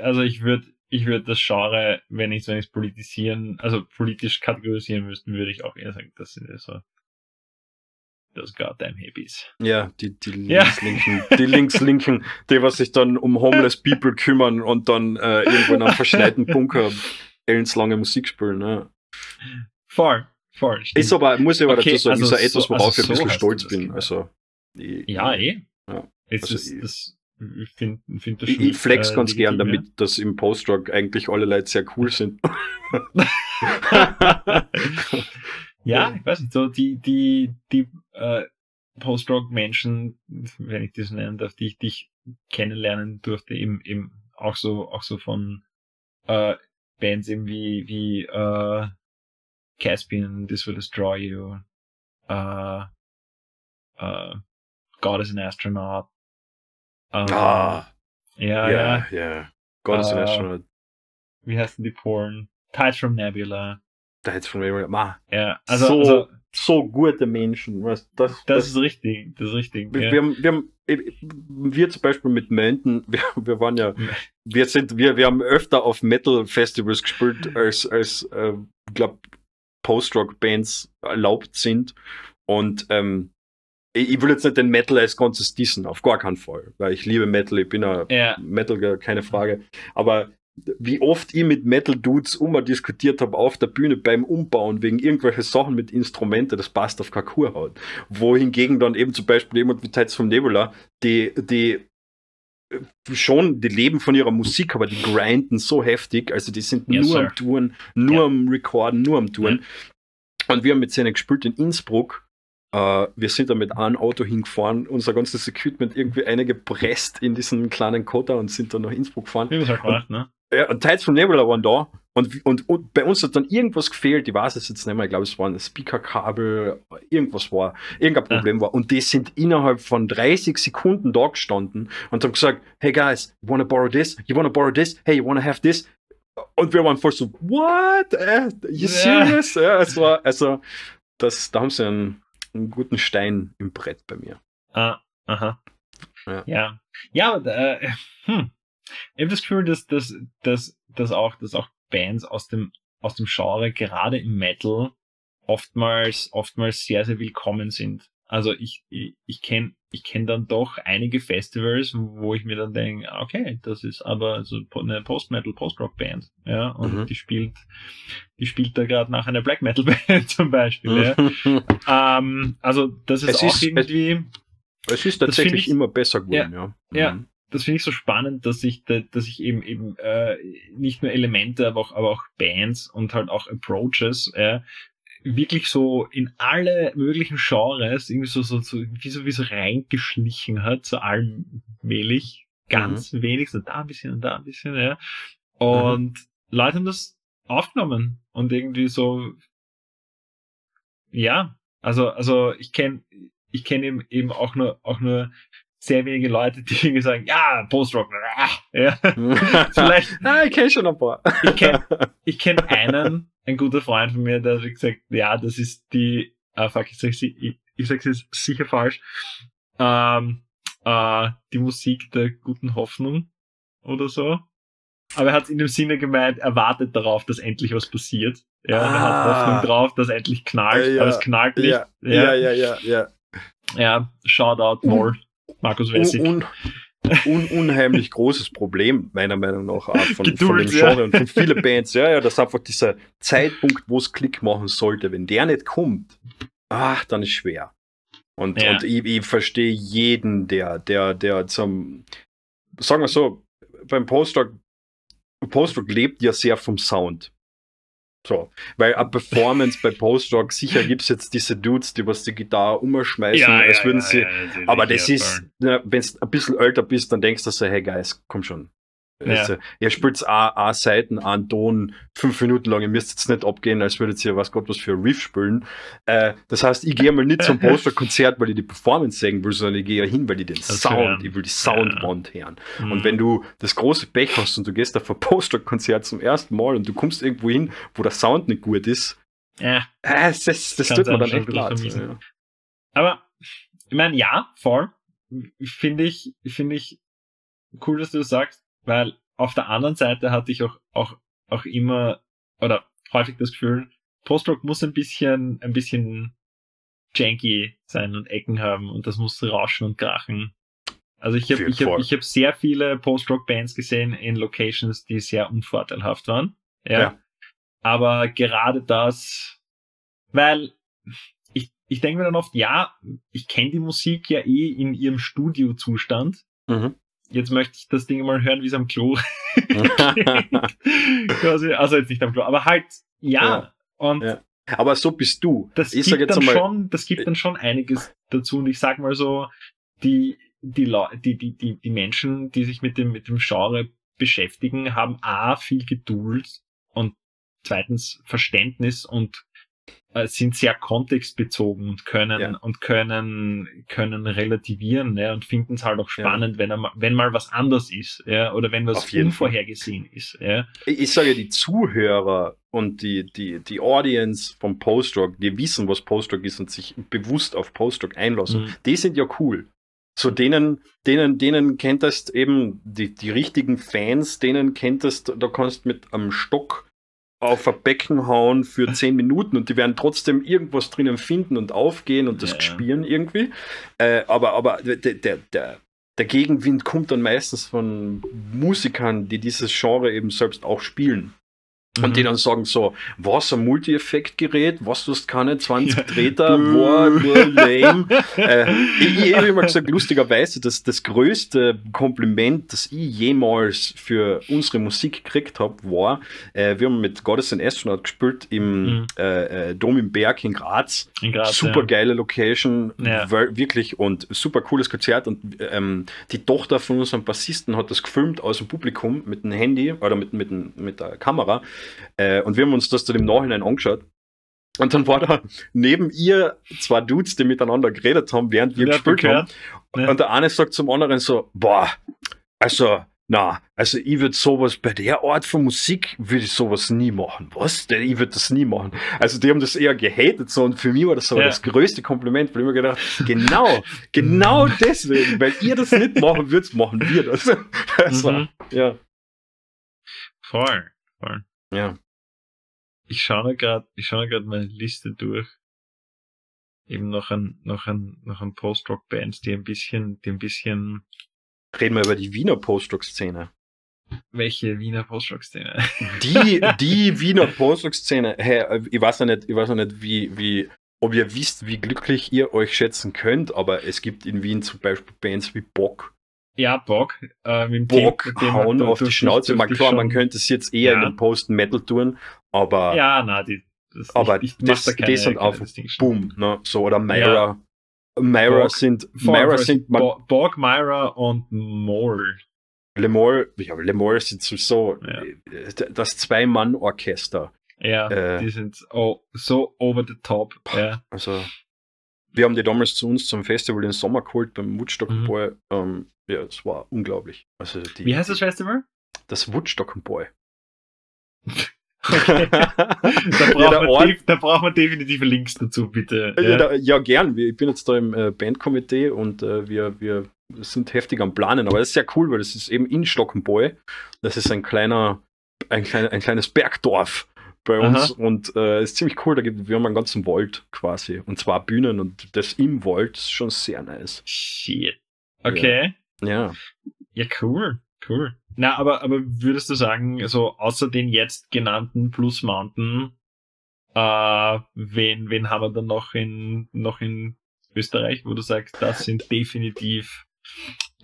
Also ich würde ich würde das Genre, wenn ich wenn es politisieren, also politisch kategorisieren müsste, würde ich auch eher sagen, das sind ja so those goddamn hippies. Ja, die, die Ja. linkslinken, die linkslinken, die was sich dann um homeless people kümmern und dann äh, irgendwo in einem verschneiten Bunker ellenslange Musik spielen. Ne? Voll, voll. stimmt. Ist aber, muss ich aber Okay, dazu sagen, also ist ja etwas, worauf also ich ein so bisschen stolz bin. gemacht. Also, ich, ja, eh. Ja. Also ist, ich- das, ich finde find das ich, schon, ich flex äh, ganz gern damit, dass im Post-Rock eigentlich alle Leute sehr cool sind. ja, ich weiß nicht, so die, die, die äh, Post-Rock-Menschen, wenn ich das nennen darf, die ich dich kennenlernen durfte, eben, eben auch so, auch so von äh, Bands eben wie, wie äh, Caspian, This Will Destroy You, äh, äh, God is an Astronaut. Ähm, ah, ja, ja, ja. Gott ist Äh, ein Astronaut. Wie heißt denn die Porn? Tides from Nebula. Hätte von mir, ma, Ja, also, so, also so gute Menschen. Weißt, das, das ist richtig, das ist richtig. Wir, ja. wir, haben, wir, haben, wir zum Beispiel mit Mountain, wir, wir waren ja, wir sind, wir, wir haben öfter auf Metal-Festivals gespielt, als, als äh, glaube Post-Rock-Bands erlaubt sind. Und ähm, ich, will jetzt nicht den Metal als Ganzes dissen, auf gar keinen Fall, weil ich liebe Metal, ich bin ein ja, Metal, keine Frage. Aber wie oft ich mit Metal-Dudes immer diskutiert habe auf der Bühne beim Umbauen wegen irgendwelche Sachen mit Instrumente, das passt auf keine Kurhaut. Wohingegen dann eben zum Beispiel jemand wie Tides vom Nebula, die, die schon, die leben von ihrer Musik, aber die grinden so heftig, also die sind Yes, nur sir. am Touren, nur Ja. am Recorden, nur am Touren. Und wir haben mit denen gespielt in Innsbruck. Äh, wir sind da mit einem Auto hingefahren, unser ganzes Equipment irgendwie eingepresst in diesen kleinen Kotter und sind dann nach Innsbruck gefahren. es halt macht, ne? Ja, und Teils von Nebula waren da und, und, und bei uns hat dann irgendwas gefehlt, ich weiß es jetzt nicht mehr, ich glaube es war ein Speakerkabel, irgendwas war, irgendein. Problem war und die sind innerhalb von 30 Sekunden da gestanden und haben gesagt, hey guys, you wanna borrow this? You wanna borrow this? Hey, you wanna have this? Und wir waren voll so, what? Äh, you Ja. serious? Ja, es war, also, das, da haben sie einen, einen guten Stein im Brett bei mir. Ah, aha. Ja. Ja. Ja, aber, äh, hm. Ich habe das Gefühl, dass, dass, dass, dass auch, dass auch Bands aus dem, aus dem Genre, gerade im Metal, oftmals, oftmals sehr, sehr willkommen sind. Also ich, ich, ich kenne ich kenn dann doch einige Festivals, wo ich mir dann denke, okay, das ist aber so eine Post-Metal, Post-Rock-Band, ja, und Mhm. die spielt, die spielt da gerade nach einer Black Metal-Band zum Beispiel, ja. Ähm, also das ist Es auch ist- irgendwie, es ist tatsächlich ich- immer besser geworden, ja. Ja. Mhm. Das finde ich so spannend, dass ich, da- dass ich eben eben äh, nicht nur Elemente, aber auch, aber auch Bands und halt auch Approaches äh, wirklich so in alle möglichen Genres irgendwie so, so, so, wie so, wie so reingeschlichen hat, so allmählich, ganz mhm. wenig, so da ein bisschen und da ein bisschen, ja. Und mhm. Leute haben das aufgenommen und irgendwie so, ja, also, also ich kenne ich kenne eben, eben auch nur, auch nur sehr wenige Leute, die irgendwie sagen, ja, Post-Rock, ah, ja. Vielleicht. ah, ich kenne schon ein paar. ich kenne ich kenn einen, ein guter Freund von mir, der hat gesagt, ja, das ist die, ah, fuck, ich sag's, ich, ich sag's jetzt sicher falsch, ähm, äh, die Musik der guten Hoffnung oder so. Aber er hat in dem Sinne gemeint, er wartet darauf, dass endlich was passiert. Ja, ah. er hat ah. Hoffnung drauf, dass endlich knallt, ja, aber es knallt nicht. Ja, ja, ja, ja. ja. Ja, Shoutout Moll, Markus Wessig. Un, un, unheimlich großes Problem, meiner Meinung nach, auch von, Geduld, von dem Genre ja. und von vielen Bands. Ja, ja, dass einfach dieser Zeitpunkt, wo es Klick machen sollte, wenn der nicht kommt, ach, dann ist schwer. Und, ja. und ich, ich verstehe jeden, der, der, der zum, sagen wir so, beim Postdoc, Postdoc lebt ja sehr vom Sound. So, weil a Performance bei Post-Rock, sicher gibt es jetzt diese Dudes, die was die Gitarre umschmeißen, ja, als würden ja, sie. Ja, aber das ist, wenn du ein bisschen älter bist, dann denkst du so, hey Guys, komm schon. Ja. Also, ihr spielt a, Seiten, einen Ton, fünf Minuten lang, ihr müsst jetzt nicht abgehen, als würdet ihr was Gott was für ein Riff spielen. Äh, das heißt, ich gehe mal nicht zum Poster-Konzert, weil ich die Performance sehen will, sondern ich gehe ja hin, weil ich den das Sound, ich will die Soundwand ja. hören. Mhm. Und wenn du das große Pech hast und du gehst auf ein Poster-Konzert zum ersten Mal und du kommst irgendwo hin, wo der Sound nicht gut ist, ja. äh, das, das, das tut mir dann echt leid. Ja. Aber, ich meine, ja, voll. Finde ich, finde ich cool, dass du das sagst weil auf der anderen Seite hatte ich auch, auch, auch immer oder häufig das Gefühl, Postrock muss ein bisschen, ein bisschen janky sein und Ecken haben und das muss rauschen und krachen. Also ich habe ich hab, ich hab sehr viele Post-Rock-Bands gesehen in Locations, die sehr unvorteilhaft waren. Ja. ja. Aber gerade das, weil ich, ich denke mir dann oft, ja, ich kenne die Musik ja eh in ihrem Studiozustand. Mhm jetzt möchte ich das Ding mal hören, wie es am Klo Quasi, also jetzt nicht am Klo, aber halt, ja. ja. Und ja. Aber so bist du. Das ich gibt, dann schon, das gibt dann schon einiges dazu. Und ich sag mal so, die, die, die, die, die, die Menschen, die sich mit dem, mit dem Genre beschäftigen, haben A, viel Geduld und zweitens Verständnis und sind sehr kontextbezogen und können ja. und können können relativieren ja, und finden es halt auch spannend, ja. wenn er wenn mal was anders ist, ja, oder wenn was unvorhergesehen Fall. ist. Ja. Ich, sage, die Zuhörer und die die die Audience vom Postrock, die wissen, was Postrock ist und sich bewusst auf Postrock einlassen, mhm. die sind ja cool. So denen, denen, denen kennt das eben die, die richtigen Fans, denen kennt das, da kannst mit am Stock auf ein Becken hauen für zehn Minuten und die werden trotzdem irgendwas drinnen finden und aufgehen und das ja. spielen irgendwie. Äh, aber aber der, der, der, der Gegenwind kommt dann meistens von Musikern, die dieses Genre eben selbst auch spielen. Und mhm. die dann sagen so, was ein Multi-Effekt-Gerät, was du hast keine 20 Treter, boah, nur lame. äh, ich, ich habe immer gesagt, lustigerweise, dass das größte Kompliment, das ich jemals für unsere Musik gekriegt habe, war, äh, wir haben mit Goddess and Astronaut gespielt im mhm. äh, äh Dom im Berg in Graz. In Graz super ja. geile Location, ja. wirklich und super cooles Konzert. Und ähm, die Tochter von unserem Bassisten hat das gefilmt aus dem Publikum mit dem Handy oder mit, mit, mit der Kamera. Äh, und wir haben uns das dann im Nachhinein angeschaut. Und dann war da neben ihr zwei Dudes, die miteinander geredet haben, während wir ja, gespielt haben. Ja. Und der eine sagt zum anderen so, boah, also, na, also ich würde sowas bei der Art von Musik würde ich sowas nie machen. Was? Ich würde das nie machen. Also die haben das eher gehatet so und für mich war das so ja. das größte Kompliment, weil ich mir gedacht, genau, genau deswegen, weil ihr das nicht machen würdet, machen wir das. Also, mhm. ja. Voll, voll. Ja. Ich schaue gerade, ich schaue gerade meine Liste durch. Eben noch ein, noch ein, noch ein Post-Rock-Bands, die ein bisschen, die ein bisschen. Reden wir über die Wiener Post-Rock-Szene. Welche Wiener Post-Rock-Szene? Die, die Wiener Post-Rock-Szene. Hey, ich weiß ja nicht, ich weiß ja nicht, wie, wie, ob ihr wisst, wie glücklich ihr euch schätzen könnt, aber es gibt in Wien zum Beispiel Bands wie Bock, ja, Bock. Äh, mit Bock Team, hauen auf die Schnauze. Man, klar, man könnte es jetzt eher ja. in den Post-Metal tun, aber. Ja, na, die, Das, Aber ich, ich das, da keine, das einfach Distinction. Boom, ne? So, oder Myra. Myra Borg. sind, Myra sind, man, Bo- Borg, Myra und Mole. Lemore, ja, Lemore sind sowieso Ja. äh, das Zwei-Mann-Orchester. Ja, Äh. die sind oh, so over the top. Ja. Also, wir haben die damals zu uns zum Festival im Sommer geholt beim Woodstock Mhm. Boy. Ähm, ja, es war unglaublich. Also die, Wie heißt das Festival? das Woodstock Boy. Okay. Da ja, braucht, der man, Ort, da braucht man definitive Links dazu, bitte. ja, da, ja, gern. Ich bin jetzt da im äh, Bandkomitee und äh, wir, wir sind heftig am Planen. Aber das ist sehr cool, weil das ist eben in Stockenboy. Das ist ein kleiner, ein, kleiner, ein kleines Bergdorf bei uns Aha. und äh, ist ziemlich cool. Da gibt, wir haben einen ganzen Wald quasi und zwar Bühnen und das im Wald ist schon sehr nice. Shit. Okay. Ja. Ja, cool. Cool. Na, aber, aber würdest du sagen, so außer den jetzt genannten Plus Mountain, äh, wen, wen haben wir dann noch in, noch in Österreich, wo du sagst, das sind definitiv,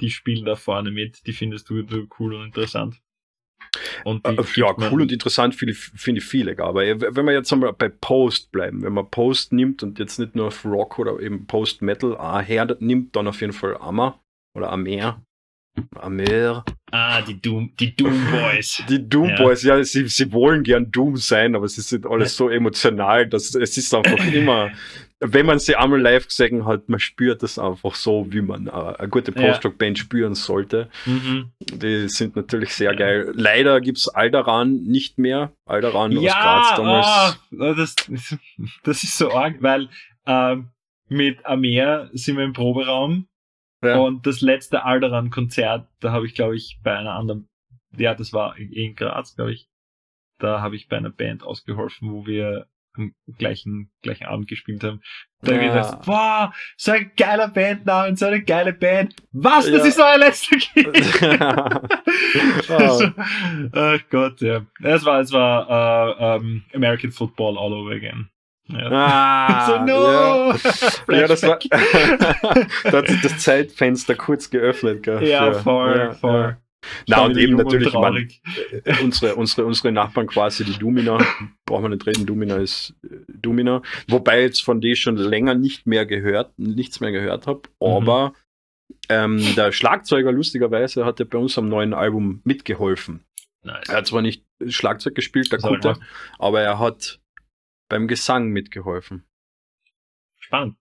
die spielen da vorne mit, die findest du, du cool und interessant. Und die Äh, ja, cool und interessant finde ich, viele. Aber wenn wir jetzt einmal bei Post bleiben, wenn man Post nimmt und jetzt nicht nur auf Rock oder eben Post Metal ah, her nimmt, dann auf jeden Fall Amma oder Amer. Amer. Ah, die Doom, die Doom Boys. Die Doom Ja. Boys, ja, sie, sie wollen gern Doom sein, aber sie sind alles so emotional, dass es ist einfach immer, wenn man sie einmal live gesehen hat, man spürt das einfach so, wie man äh, eine gute Ja. Post-Rock-Band spüren sollte. Mhm. Die sind natürlich sehr Ja. geil. Leider gibt's Alderan nicht mehr. Alderan aus Graz Ja, damals. oh, das, das ist so arg, weil ähm, mit Amer sind wir im Proberaum Ja. und das letzte Alderan-Konzert, da habe ich, glaube ich, bei einer anderen, ja, das war in Graz, glaube ich, da habe ich bei einer Band ausgeholfen, wo wir am gleichen, gleichen Abend gespielt haben. Da Ja. gedacht, wow, so ein geiler Bandname, so eine geile Band. Was, das Ja. ist euer letzter Gig? Ah. so, Ach Gott, ja. Es war, es war äh, ähm, American Football all over again. Ja. ah, so, no! Ja. ja, das war. Da hat sich das Zeitfenster kurz geöffnet. Gell, ja, voll, ja, voll. Na, und eben natürlich, man, traurig. unsere, unsere, unsere Nachbarn quasi, die Dumina, brauchen wir nicht reden, Dumina ist äh, Dumina. Wobei ich jetzt von denen schon länger nicht mehr gehört, nichts mehr gehört habe, Mhm. aber ähm, der Schlagzeuger lustigerweise hat ja bei uns am neuen Album mitgeholfen. Nice. Er hat zwar nicht Schlagzeug gespielt, der er gemacht? aber er hat beim Gesang mitgeholfen. Spannend.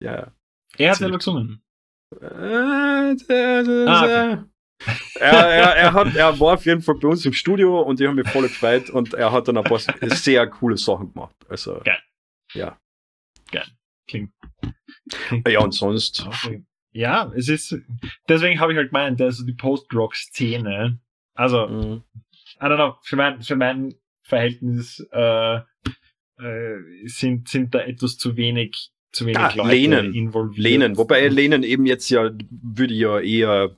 Ja. Er hat selber gesungen. Äh, äh, äh, Ah, äh. Er, er, er, hat, er war auf jeden Fall bei uns im Studio und ich habe mich voll gefreut und er hat dann ein paar sehr coole Sachen gemacht. Also, Geil. ja. Klingt. Ja, und sonst. Ja, es ist, deswegen habe ich halt gemeint, also die Post-Rock-Szene, also, Mhm. I don't know, für mein, für mein Verhältnis, äh, äh, sind, sind da etwas zu wenig, zu wenig Ja, Leute Lehnen. involviert. Lehnen, wobei Lehnen eben jetzt ja, würde ja eher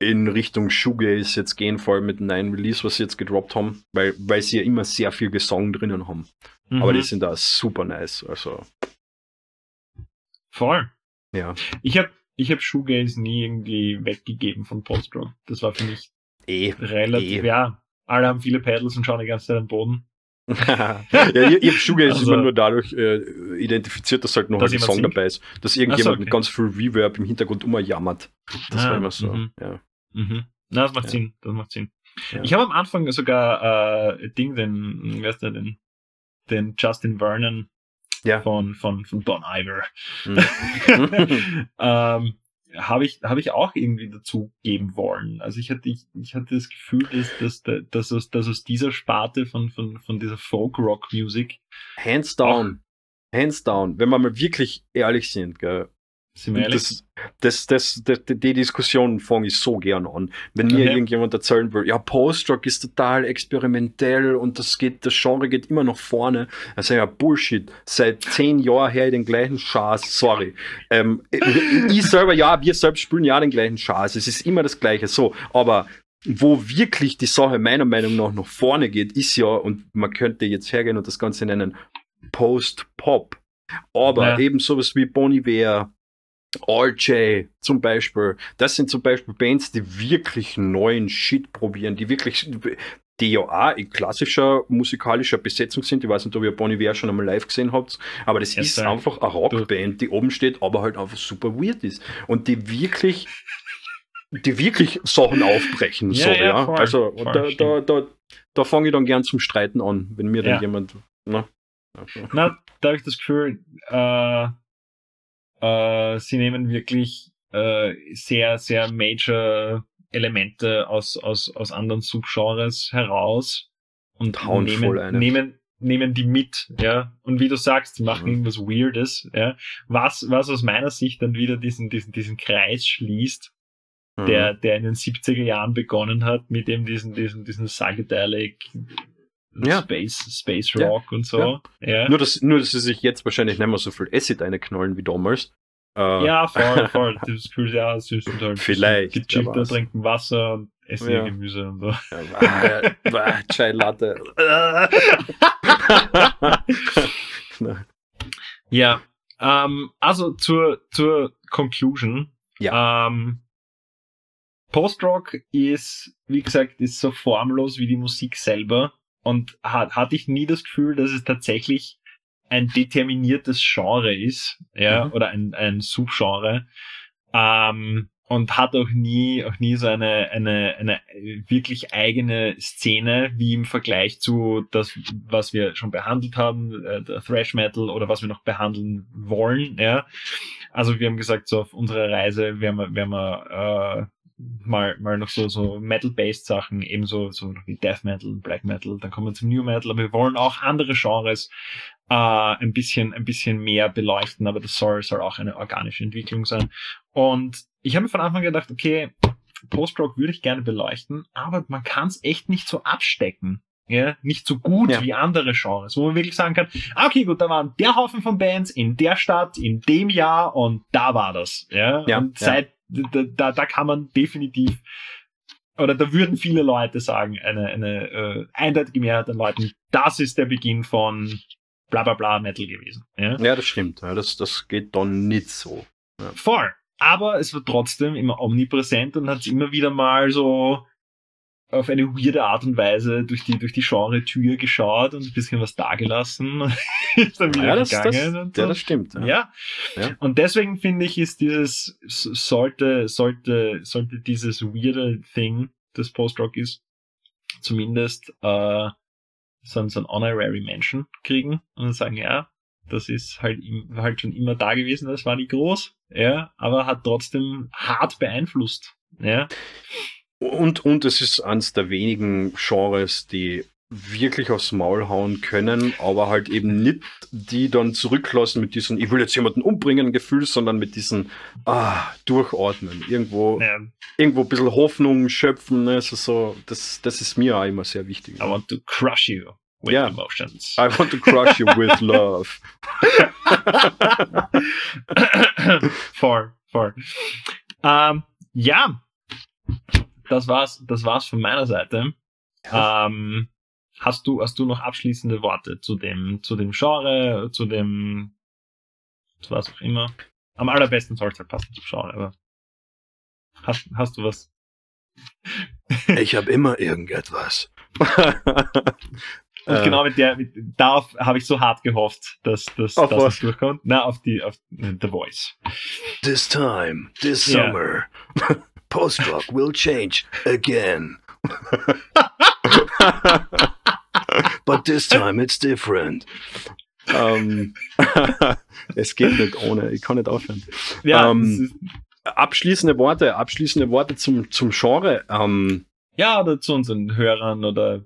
in Richtung Shoegaze jetzt gehen, vor allem mit dem neuen Release, was sie jetzt gedroppt haben, weil, weil sie ja immer sehr viel Gesang drinnen haben. Mhm. Aber die sind da super nice. Also, Voll. ja. Ich habe ich hab Shoegaze nie irgendwie weggegeben von Post-Rock. Das war für mich Eh. relativ, Eh. ja, alle haben viele Pedals und schauen die ganze Zeit am Boden. Ja, ich, ich habe Shoegaze Also- immer nur dadurch äh, identifiziert, dass halt noch Dass ein Song singt? dabei ist. Dass irgendjemand okay. mit ganz viel Reverb im Hintergrund immer jammert. Das Ah, war immer so. mhm. Ja. Mhm. Na, das macht Ja. Sinn, das macht Sinn. Ja. Ich habe am Anfang sogar äh, Ding, den, wer ist der denn? Den Justin Vernon Ja. von, von, von Bon Iver. Mhm. ähm, habe ich, habe ich auch irgendwie dazu geben wollen. Also ich hatte, ich, ich hatte das Gefühl, dass, dass, dass, aus, dass aus dieser Sparte von, von, von dieser Folk-Rock-Musik, Hands down. Hands down. Wenn wir mal wirklich ehrlich sind, gell, sind wir ehrlich, Das, das, das, die Diskussion fange ich so gern an. Wenn mir Okay. irgendjemand erzählen will, ja, Post-Rock ist total experimentell und das geht, das Genre geht immer nach vorne. Also ja, Bullshit. Seit zehn Jahren her den gleichen Schatz, sorry. Ähm, ich, ich selber, ja, wir selbst spielen ja den gleichen Schatz. Es ist immer das Gleiche. So, aber wo wirklich die Sache meiner Meinung nach nach vorne geht, ist ja, und man könnte jetzt hergehen und das Ganze nennen, Post-Pop. Aber Ja. eben sowas wie Bon Iver, RJ zum Beispiel, das sind zum Beispiel Bands, die wirklich neuen Shit probieren, die wirklich die ja auch in klassischer musikalischer Besetzung sind. Ich weiß nicht, ob ihr Bonnie Iver schon einmal live gesehen habt, aber das Yes, ist sir. einfach eine Rockband, die oben steht, aber halt einfach super weird ist. Und die wirklich, die wirklich Sachen aufbrechen. Ja, so, ja, ja. voll, also voll, da, da, da, da fange ich dann gern zum Streiten an, wenn mir dann Ja. jemand. Also, Na, da habe ich das Gefühl, äh, äh, sie nehmen wirklich äh, sehr, sehr major Elemente aus, aus, aus anderen Subgenres heraus und voll nehmen, eine. nehmen, nehmen die mit, ja. Und wie du sagst, die machen Mhm. irgendwas Weirdes, ja. Was, was aus meiner Sicht dann wieder diesen, diesen, diesen Kreis schließt, mhm. der, der in den 70er Jahren begonnen hat, mit eben diesen, diesen, diesen Psychedelic Ja. Space, Space Ja. Rock und so. Ja. Nur, dass, nur, dass sie sich jetzt wahrscheinlich nicht mehr so viel Acid einknallen wie damals. Äh, Ja, voll, voll. Das Gefühl, ja, sie sind halt Vielleicht, gechillter, trinken Wasser und essen Ja. Gemüse und so. Ja, äh, äh, Chai Latte. Ja, ähm, also zur, zur Conclusion. Ja. Ähm, Post-Rock ist, wie gesagt, ist so formlos wie die Musik selber und hat, hatte ich nie das Gefühl, dass es tatsächlich ein determiniertes Genre ist, ja, Mhm. oder ein, ein Subgenre. Ähm, und hat auch nie, auch nie so eine, eine, eine wirklich eigene Szene, wie im Vergleich zu das, was wir schon behandelt haben, äh, der Thrash Metal oder was wir noch behandeln wollen, ja. Also wir haben gesagt, so auf unserer Reise werden wir, werden wir äh, mal, mal noch so, so Metal-based Sachen, ebenso so wie Death Metal, Black Metal, dann kommen wir zum New Metal, aber wir wollen auch andere Genres äh, ein bisschen, ein bisschen mehr beleuchten, aber das soll, soll auch eine organische Entwicklung sein. Und ich habe mir von Anfang an gedacht, okay, Post-Rock würde ich gerne beleuchten, aber man kann es echt nicht so abstecken. Ja, nicht so gut Ja. wie andere Genres, wo man wirklich sagen kann, ah, okay, gut, da waren der Haufen von Bands in der Stadt, in dem Jahr und da war das. Ja, Ja, und ja. seit, da, da, da kann man definitiv, oder da würden viele Leute sagen, eine, eine äh, eindeutige Mehrheit an Leuten, das ist der Beginn von bla bla bla Metal gewesen. Ja? Ja, das stimmt. Ja, das, das geht dann nicht so. Voll. Aber es war trotzdem immer omnipräsent und hat immer wieder mal so auf eine weirde Art und Weise durch die, durch die Genre-Tür geschaut und ein bisschen was dagelassen. ist dann wieder Ja, das, das, gegangen und so. ja, das stimmt. Ja. Ja. Ja. Und deswegen finde ich, ist dieses, sollte, sollte, sollte dieses weirde Thing, das Post-Rock ist, zumindest, äh, so, ein- so ein Honorary Menschen kriegen und dann sagen, ja, das ist halt, halt schon immer da gewesen, das war nicht groß, ja, aber hat trotzdem hart beeinflusst, ja. Und, und es ist eines der wenigen Genres, die wirklich aufs Maul hauen können, aber halt eben nicht die dann zurücklassen mit diesem, ich will jetzt jemanden umbringen Gefühl, sondern mit diesem, ah, durchatmen, irgendwo, ja irgendwo ein bisschen Hoffnung schöpfen, ne? also so, das, das ist mir auch immer sehr wichtig. I want to crush you with Ja. emotions. I want to crush you with love. voll, voll. Ähm, ja, das war's, das war's von meiner Seite. Ähm, hast du, hast du noch abschließende Worte zu dem, zu dem Genre, zu dem, zu was auch immer? Am allerbesten soll es halt passen zum Genre, aber hast, hast du was? Ich habe immer irgendetwas. Und Äh, genau mit der, mit, darauf habe ich so hart gehofft, dass, dass, dass es durchkommt. Na, auf die, auf äh, The Voice. This time, this Ja. summer, post-rock will change again. But this time it's different. Ähm, es geht nicht ohne, ich kann nicht aufhören. Ja, Ähm, Abschließende Worte, abschließende Worte zum, zum Genre. Ähm, ja, oder zu unseren Hörern oder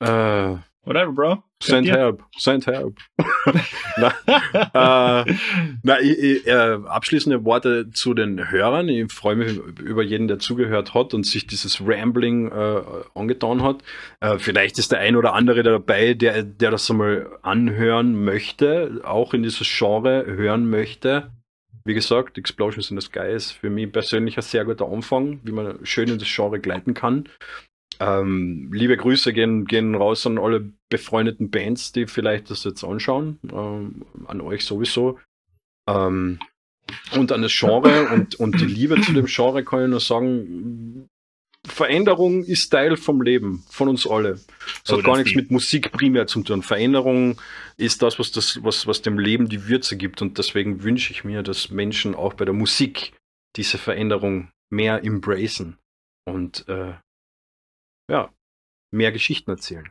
äh, whatever, Bro. send help, send help. na, äh, na, ich, ich, äh, abschließende Worte zu den Hörern. Ich freue mich über jeden, der zugehört hat und sich dieses Rambling äh, angetan hat. Äh, vielleicht ist der ein oder andere dabei, der, der das einmal anhören möchte, auch in dieses Genre hören möchte. Wie gesagt, Explosions in the Sky ist für mich persönlich ein sehr guter Anfang, wie man schön in das Genre gleiten kann. Ähm, liebe Grüße gehen, gehen raus an alle befreundeten Bands, die vielleicht das jetzt anschauen. Ähm, an euch sowieso. Ähm, und an das Genre und, und die Liebe zu dem Genre kann ich nur sagen, Veränderung ist Teil vom Leben, von uns alle. Es oh, hat gar das nichts mit Musik primär zu tun. Veränderung ist das, was, das was, was dem Leben die Würze gibt. Und deswegen wünsche ich mir, dass Menschen auch bei der Musik diese Veränderung mehr embracen und äh, ja, mehr Geschichten erzählen.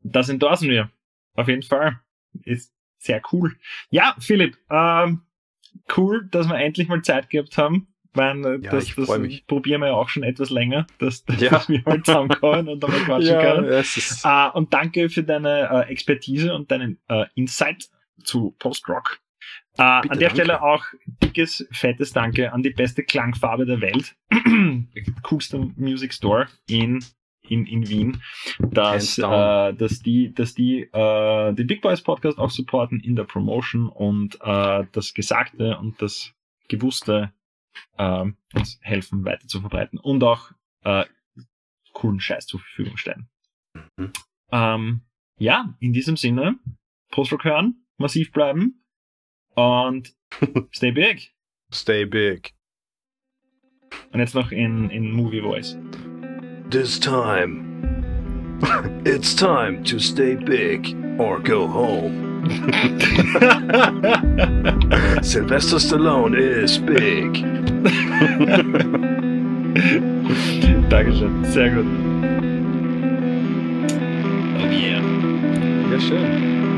Das endorsen wir. Auf jeden Fall. Ist sehr cool. Ja, Philipp, ähm, cool, dass wir endlich mal Zeit gehabt haben. Weil, äh, ja, das, ich das mich. probieren wir ja auch schon etwas länger, dass, dass ja. wir mal zusammenkommen und dann mal quatschen ja, können. Äh, und danke für deine äh, Expertise und deinen äh, Insight zu Post-Rock. Äh, an der danke. Stelle auch dickes, fettes Danke an die beste Klangfarbe der Welt, Coolster Music Store in in, in Wien, dass, äh, dass die, dass die äh, den Big Boys Podcast auch supporten in der Promotion und äh, das Gesagte und das Gewusste äh, uns helfen weiter zu verbreiten und auch äh, coolen Scheiß zur Verfügung stellen. Mhm. Ähm, ja, in diesem Sinne, Post-Rock hören, massiv bleiben Und stay big. Stay big. Und jetzt noch in, in Movie Voice. This time, it's time to stay big or go home. Sylvester Stallone is big. Dankeschön, sehr gut. Oh yeah. Ja, schön.